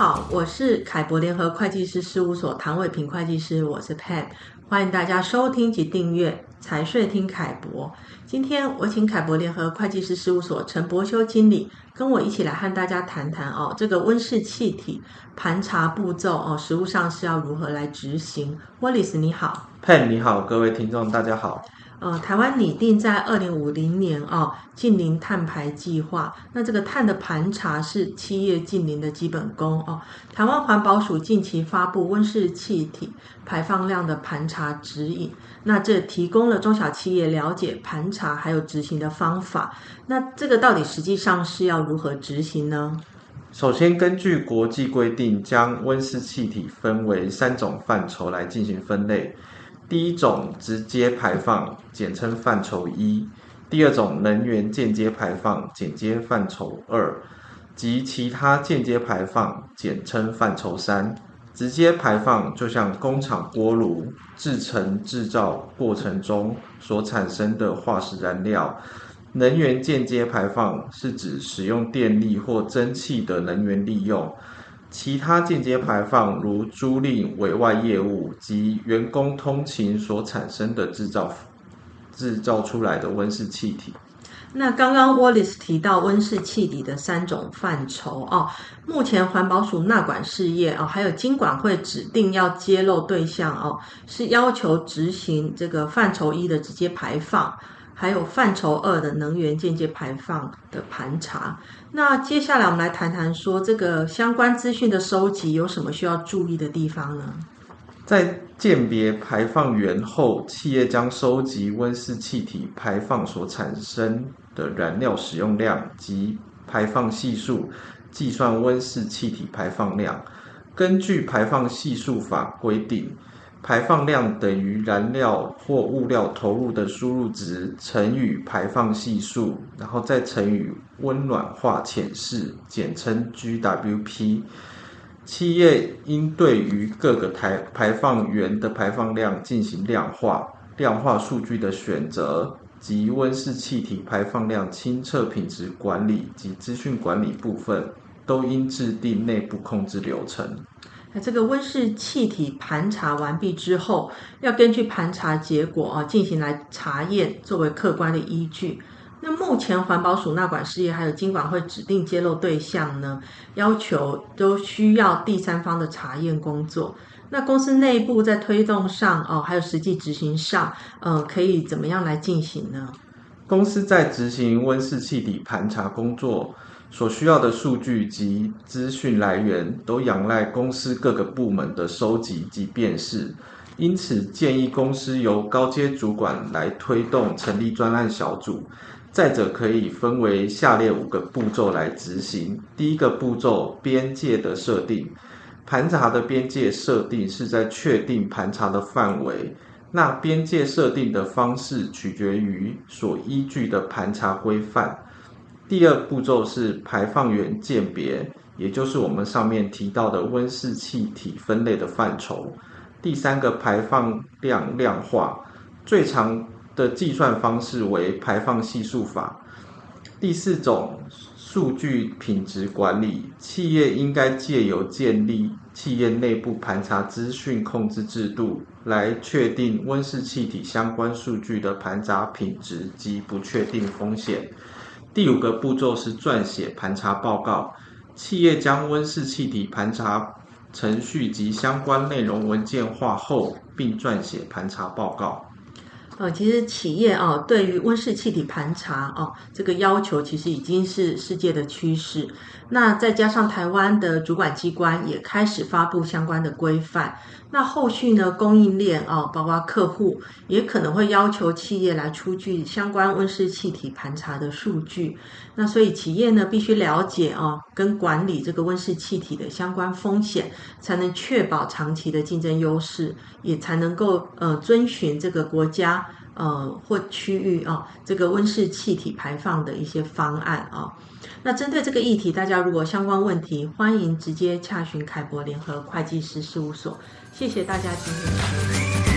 好，我是凯博联合会计师事务所唐伟平会计师，我是 Pam，欢迎大家收听及订阅财税听凯博。今天我请凯博联合会计师事务所陈柏修经理跟我一起来和大家谈谈哦，这个温室气体盘查步骤哦，实务上是要如何来执行？Wallace 你好，Pam 你好，各位听众大家好。呃，台湾拟定在二零五零年哦，净零碳排计划。那这个碳的盘查是企业净零的基本功哦。台湾环保署近期发布温室气体排放量的盘查指引，那这提供了中小企业了解盘查还有执行的方法。那这个到底实际上是要如何执行呢？首先，根据国际规定，将温室气体分为三种范畴来进行分类。第一种直接排放，简称范畴一；第二种能源间接排放，简称范畴二；及其他间接排放，简称范畴三。直接排放就像工厂锅炉制成制造过程中所产生的化石燃料；能源间接排放是指使用电力或蒸汽的能源利用。其他间接排放，如租赁、委外业务及员工通勤所产生的制造、制造出来的温室气体。那刚刚 Wallace 提到温室气体的三种范畴哦，目前环保署纳管事业哦，还有经管会指定要揭露对象哦，是要求执行这个范畴一的直接排放。还有范畴二的能源间接排放的盘查。那接下来我们来谈谈说这个相关资讯的收集有什么需要注意的地方呢？在鉴别排放源后，企业将收集温室气体排放所产生的燃料使用量及排放系数，计算温室气体排放量。根据排放系数法规定。排放量等于燃料或物料投入的输入值乘以排放系数，然后再乘以温暖化潜势，简称 GWP。企业应对于各个排排放源的排放量进行量化，量化数据的选择及温室气体排放量清测品质管理及资讯管理部分，都应制定内部控制流程。那这个温室气体盘查完毕之后，要根据盘查结果啊进行来查验，作为客观的依据。那目前环保署纳管事业还有经管会指定揭露对象呢，要求都需要第三方的查验工作。那公司内部在推动上哦，还有实际执行上，呃，可以怎么样来进行呢？公司在执行温室气体盘查工作。所需要的数据及资讯来源都仰赖公司各个部门的收集及辨识，因此建议公司由高阶主管来推动成立专案小组。再者，可以分为下列五个步骤来执行。第一个步骤，边界的设定。盘查的边界设定是在确定盘查的范围，那边界设定的方式取决于所依据的盘查规范。第二步骤是排放源鉴别，也就是我们上面提到的温室气体分类的范畴。第三个排放量量化，最常的计算方式为排放系数法。第四种数据品质管理，企业应该借由建立企业内部盘查资讯控制制度，来确定温室气体相关数据的盘查品质及不确定风险。第五个步骤是撰写盘查报告，企业将温室气体盘查程序及相关内容文件化后，并撰写盘查报告。呃，其实企业啊，对于温室气体盘查哦，这个要求其实已经是世界的趋势。那再加上台湾的主管机关也开始发布相关的规范，那后续呢，供应链啊，包括客户也可能会要求企业来出具相关温室气体盘查的数据。那所以企业呢，必须了解啊，跟管理这个温室气体的相关风险，才能确保长期的竞争优势，也才能够呃遵循这个国家。呃，或区域啊，这个温室气体排放的一些方案啊。那针对这个议题，大家如果相关问题，欢迎直接洽询凯博联合会计师事务所。谢谢大家今天的收听。